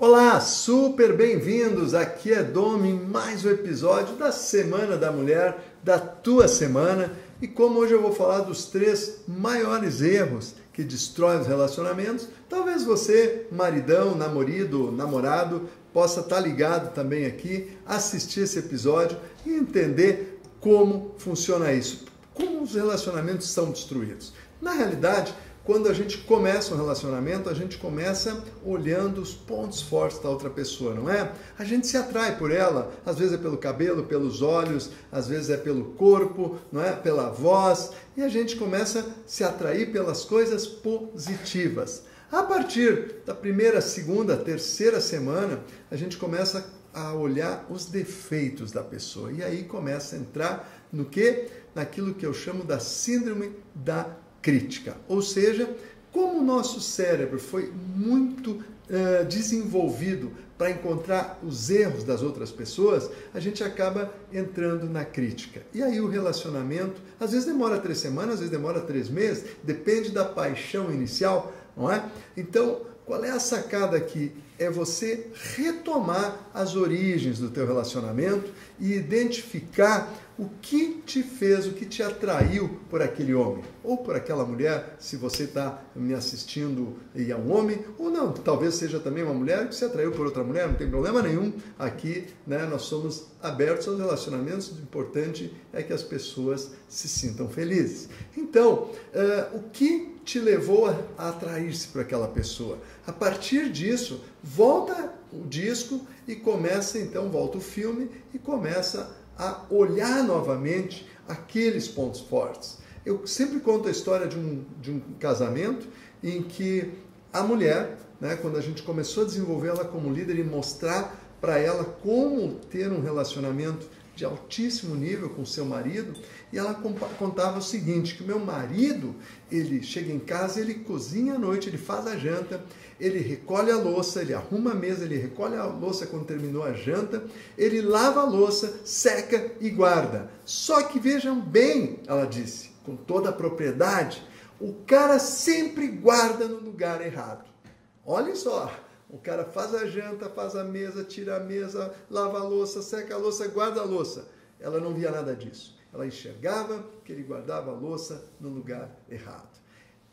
Olá, super bem-vindos! Aqui é Domi, mais um episódio da Semana da Mulher, da tua semana. E como hoje eu vou falar dos três maiores erros que destroem os relacionamentos, talvez você, maridão, namorado, namorado, possa estar ligado também aqui, assistir esse episódio e entender como funciona isso, como os relacionamentos são destruídos. Na realidade, quando a gente começa um relacionamento, a gente começa olhando os pontos fortes da outra pessoa, não é? A gente se atrai por ela, às vezes é pelo cabelo, pelos olhos, às vezes é pelo corpo, não é? Pela voz, e a gente começa a se atrair pelas coisas positivas. A partir da primeira, segunda, terceira semana, a gente começa a olhar os defeitos da pessoa. E aí começa a entrar no que? Naquilo que eu chamo da síndrome da crítica. Ou seja, como o nosso cérebro foi muito uh, desenvolvido para encontrar os erros das outras pessoas, a gente acaba entrando na crítica. E aí o relacionamento, às vezes demora três semanas, às vezes demora três meses, depende da paixão inicial, não é? Então, qual é a sacada aqui? É você retomar as origens do teu relacionamento e identificar o que te fez, o que te atraiu por aquele homem ou por aquela mulher, se você está me assistindo e é um homem, ou não, talvez seja também uma mulher que se atraiu por outra mulher, não tem problema nenhum. Aqui né, nós somos abertos aos relacionamentos, o importante é que as pessoas se sintam felizes. Então, uh, o que te levou a, atrair-se por aquela pessoa? A partir disso, volta o disco e começa então, volta o filme e começa a olhar novamente aqueles pontos fortes. Eu sempre conto a história de um, de um casamento em que a mulher, né, quando a gente começou a desenvolver ela como líder e mostrar para ela como ter um relacionamento de altíssimo nível com seu marido, e ela contava o seguinte, que meu marido, ele chega em casa, ele cozinha à noite, ele faz a janta, ele recolhe a louça, ele arruma a mesa, ele recolhe a louça quando terminou a janta, ele lava a louça, seca e guarda. Só que vejam bem, ela disse, com toda a propriedade, o cara sempre guarda no lugar errado. Olhem só, o cara faz a janta, faz a mesa, tira a mesa, lava a louça, seca a louça, guarda a louça. Ela não via nada disso. Ela enxergava que ele guardava a louça no lugar errado.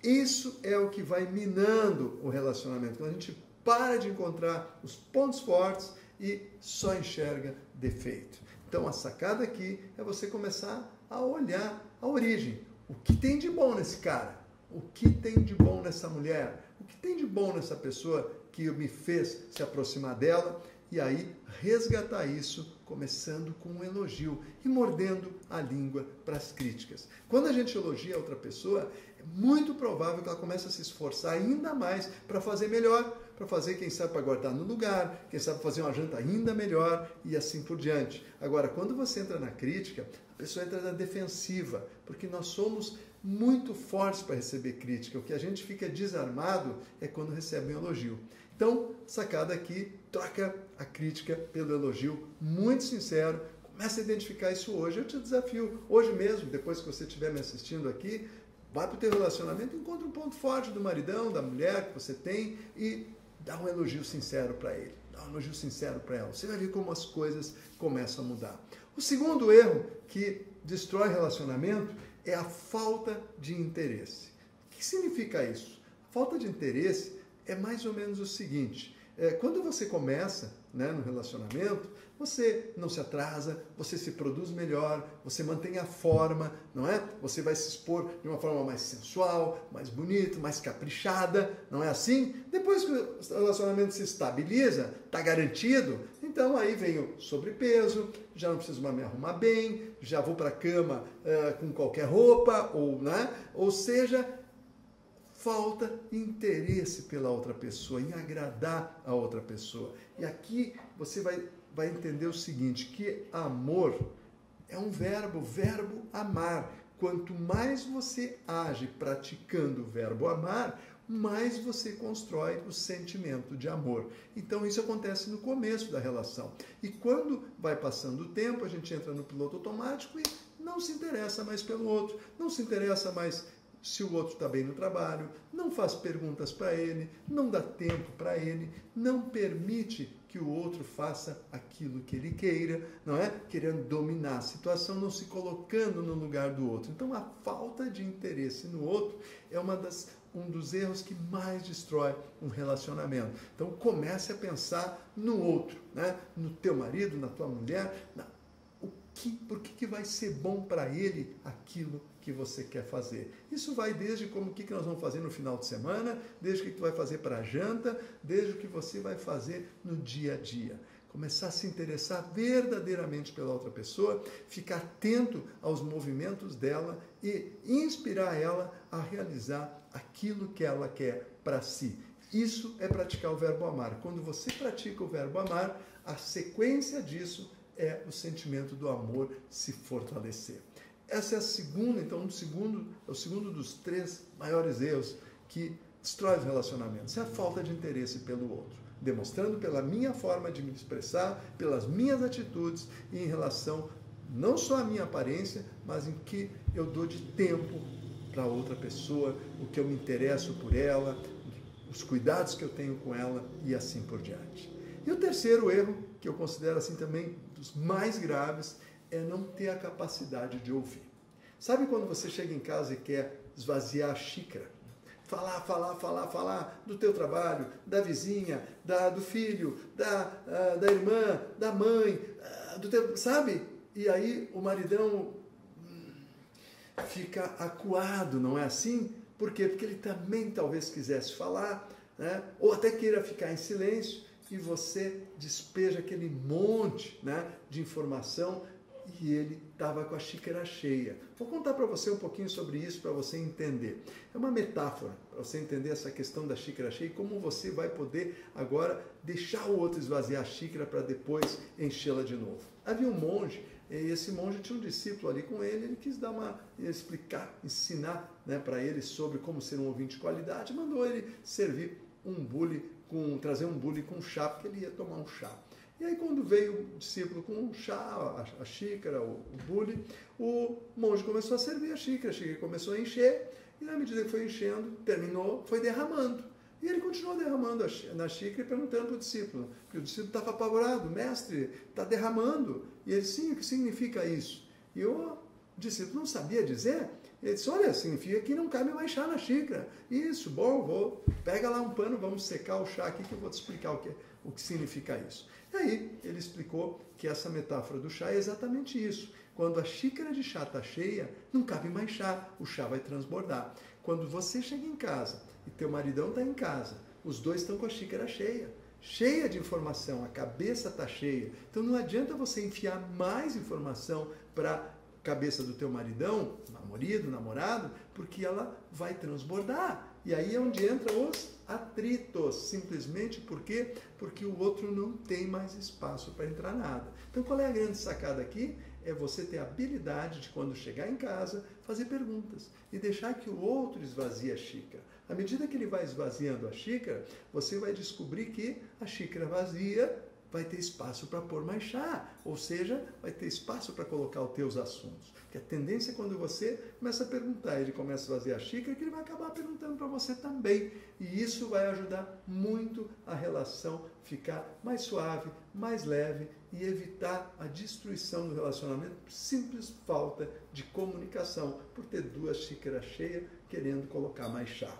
Isso é o que vai minando o relacionamento. Quando a gente para de encontrar os pontos fortes e só enxerga defeito. Então a sacada aqui é você começar a olhar a origem. O que tem de bom nesse cara? O que tem de bom nessa mulher? O que tem de bom nessa pessoa que me fez se aproximar dela e aí resgatar isso começando com um elogio e mordendo a língua para as críticas. Quando a gente elogia outra pessoa, é muito provável que ela comece a se esforçar ainda mais para fazer melhor, para fazer, quem sabe, para guardar no lugar, quem sabe fazer uma janta ainda melhor e assim por diante. Agora, quando você entra na crítica, a pessoa entra na defensiva, porque nós somos muito fortes para receber crítica. O que a gente fica desarmado é quando recebe um elogio. Então, sacada aqui, troca a crítica pelo elogio, muito sincero. Comece a identificar isso hoje. Eu te desafio, hoje mesmo, depois que você estiver me assistindo aqui, vai para o teu relacionamento, encontra um ponto forte do maridão, da mulher que você tem e dá um elogio sincero para ele. Dá um elogio sincero para ela. Você vai ver como as coisas começam a mudar. O segundo erro que destrói relacionamento é a falta de interesse. O que significa isso? falta de interesse é mais ou menos o seguinte: é, quando você começa né, no relacionamento, você não se atrasa, você se produz melhor, você mantém a forma, não é? Você vai se expor de uma forma mais sensual, mais bonita, mais caprichada, não é assim? Depois que o relacionamento se estabiliza, está garantido, então aí vem o sobrepeso, já não preciso mais me arrumar bem, já vou para a cama uh, com qualquer roupa, ou, né? ou seja, falta interesse pela outra pessoa, em agradar a outra pessoa. E aqui você vai, vai entender o seguinte, que amor é um verbo, verbo amar. Quanto mais você age praticando o verbo amar, mais você constrói o sentimento de amor. Então isso acontece no começo da relação. E quando vai passando o tempo, a gente entra no piloto automático e não se interessa mais pelo outro, não se interessa mais se o outro está bem no trabalho, não faz perguntas para ele, não dá tempo para ele, não permite que o outro faça aquilo que ele queira, não é? Querendo dominar a situação, não se colocando no lugar do outro. Então a falta de interesse no outro é uma das, um dos erros que mais destrói um relacionamento. Então comece a pensar no outro, né? no teu marido, na tua mulher, na, que, por que, que vai ser bom para ele aquilo que você quer fazer. Isso vai desde como o que, que nós vamos fazer no final de semana, desde o que, que tu vai fazer para a janta, desde o que você vai fazer no dia a dia. Começar a se interessar verdadeiramente pela outra pessoa, ficar atento aos movimentos dela e inspirar ela a realizar aquilo que ela quer para si. Isso é praticar o verbo amar. Quando você pratica o verbo amar, a sequência disso é o sentimento do amor se fortalecer. Essa é a segunda, então, o segundo, é o segundo dos três maiores erros que destrói os relacionamentos. É a falta de interesse pelo outro, demonstrando pela minha forma de me expressar, pelas minhas atitudes e em relação não só à minha aparência, mas em que eu dou de tempo para outra pessoa, o que eu me interesso por ela, os cuidados que eu tenho com ela e assim por diante. E o terceiro erro, que eu considero assim também dos mais graves, é não ter a capacidade de ouvir. Sabe quando você chega em casa e quer esvaziar a xícara? Falar, falar, falar, falar do teu trabalho, da vizinha, da, do filho, da, uh, da irmã, da mãe, uh, do teu, sabe? E aí o maridão hum, fica acuado, não é assim? Por quê? Porque ele também talvez quisesse falar, né? ou até queira ficar em silêncio, e você despeja aquele monte né, de informação e ele estava com a xícara cheia. Vou contar para você um pouquinho sobre isso para você entender. É uma metáfora para você entender essa questão da xícara cheia e como você vai poder agora deixar o outro esvaziar a xícara para depois enchê-la de novo. Havia um monge e esse monge tinha um discípulo ali com ele, ele quis dar uma explicar, ensinar né, para ele sobre como ser um ouvinte de qualidade, mandou ele servir um bule com trazer um bule com chá, porque ele ia tomar um chá. E aí, quando veio o discípulo com um chá, a, xícara, o, o bule, o monge começou a servir a xícara, a xícara começou a encher, e na medida que foi enchendo, terminou, foi derramando. E ele continuou derramando na xícara e perguntando para o discípulo, porque o discípulo estava apavorado, mestre, está derramando. E ele, sim, o que significa isso? E o discípulo não sabia dizer. Ele disse, olha, significa que não cabe mais chá na xícara. Isso, bom, vou, pega lá um pano, vamos secar o chá aqui que eu vou te explicar o que, o que significa isso. E aí ele explicou que essa metáfora do chá é exatamente isso. Quando a xícara de chá está cheia, não cabe mais chá, o chá vai transbordar. Quando você chega em casa e teu maridão está em casa, os dois estão com a xícara cheia cheia de informação, a cabeça está cheia. Então não adianta você enfiar mais informação para cabeça do teu maridão, marido, namorado, porque ela vai transbordar. E aí é onde entram os atritos, simplesmente porque porque o outro não tem mais espaço para entrar nada. Então qual é a grande sacada aqui? É você ter a habilidade de quando chegar em casa fazer perguntas e deixar que o outro esvazie a xícara. À medida que ele vai esvaziando a xícara, você vai descobrir que a xícara vazia vai ter espaço para pôr mais chá, ou seja, vai ter espaço para colocar os teus assuntos. Que a tendência é quando você começa a perguntar, ele começa a fazer a xícara, que ele vai acabar perguntando para você também. E isso vai ajudar muito a relação ficar mais suave, mais leve e evitar a destruição do relacionamento por simples falta de comunicação, por ter duas xícaras cheias querendo colocar mais chá.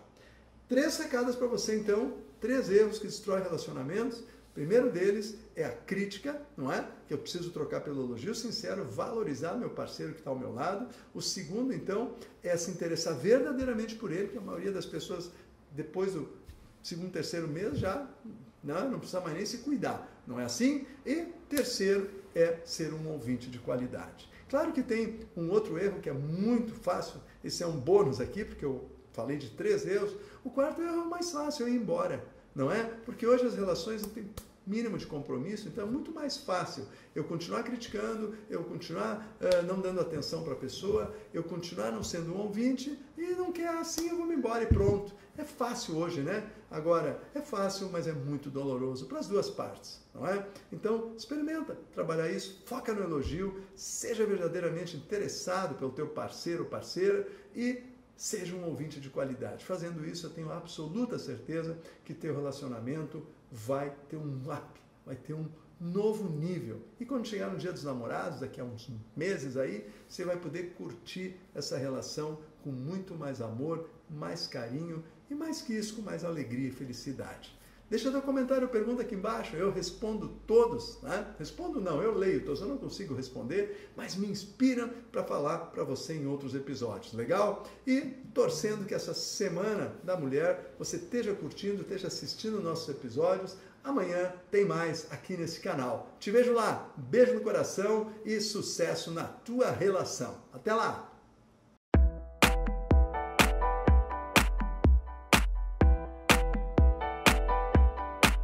Três sacadas para você então, três erros que destroem relacionamentos primeiro deles é a crítica, não é? Que eu preciso trocar pelo elogio sincero, valorizar meu parceiro que está ao meu lado. O segundo, então, é se interessar verdadeiramente por ele, que a maioria das pessoas, depois do segundo, terceiro mês, já não, né, não precisa mais nem se cuidar. Não é assim? E terceiro é ser um ouvinte de qualidade. Claro que tem um outro erro que é muito fácil, esse é um bônus aqui, porque eu falei de três erros. O quarto erro é mais fácil, é ir embora não é? Porque hoje as relações não têm mínimo de compromisso, então é muito mais fácil eu continuar criticando, eu continuar uh, não dando atenção para a pessoa, eu continuar não sendo um ouvinte e não quer assim, eu vou me embora e pronto. É fácil hoje, né? Agora, é fácil, mas é muito doloroso para as duas partes, não é? Então, experimenta trabalhar isso, foca no elogio, seja verdadeiramente interessado pelo teu parceiro ou parceira e seja um ouvinte de qualidade. Fazendo isso, eu tenho absoluta certeza que teu relacionamento vai ter um up, vai ter um novo nível. E quando chegar no Dia dos Namorados, daqui a uns meses aí, você vai poder curtir essa relação com muito mais amor, mais carinho e mais que isso, com mais alegria e felicidade. Deixa teu comentário, pergunta aqui embaixo, eu respondo todos, né? Respondo não, eu leio, todos, eu não consigo responder, mas me inspira para falar para você em outros episódios, legal? E torcendo que essa semana da mulher você esteja curtindo, esteja assistindo nossos episódios. Amanhã tem mais aqui nesse canal. Te vejo lá, beijo no coração e sucesso na tua relação. Até lá!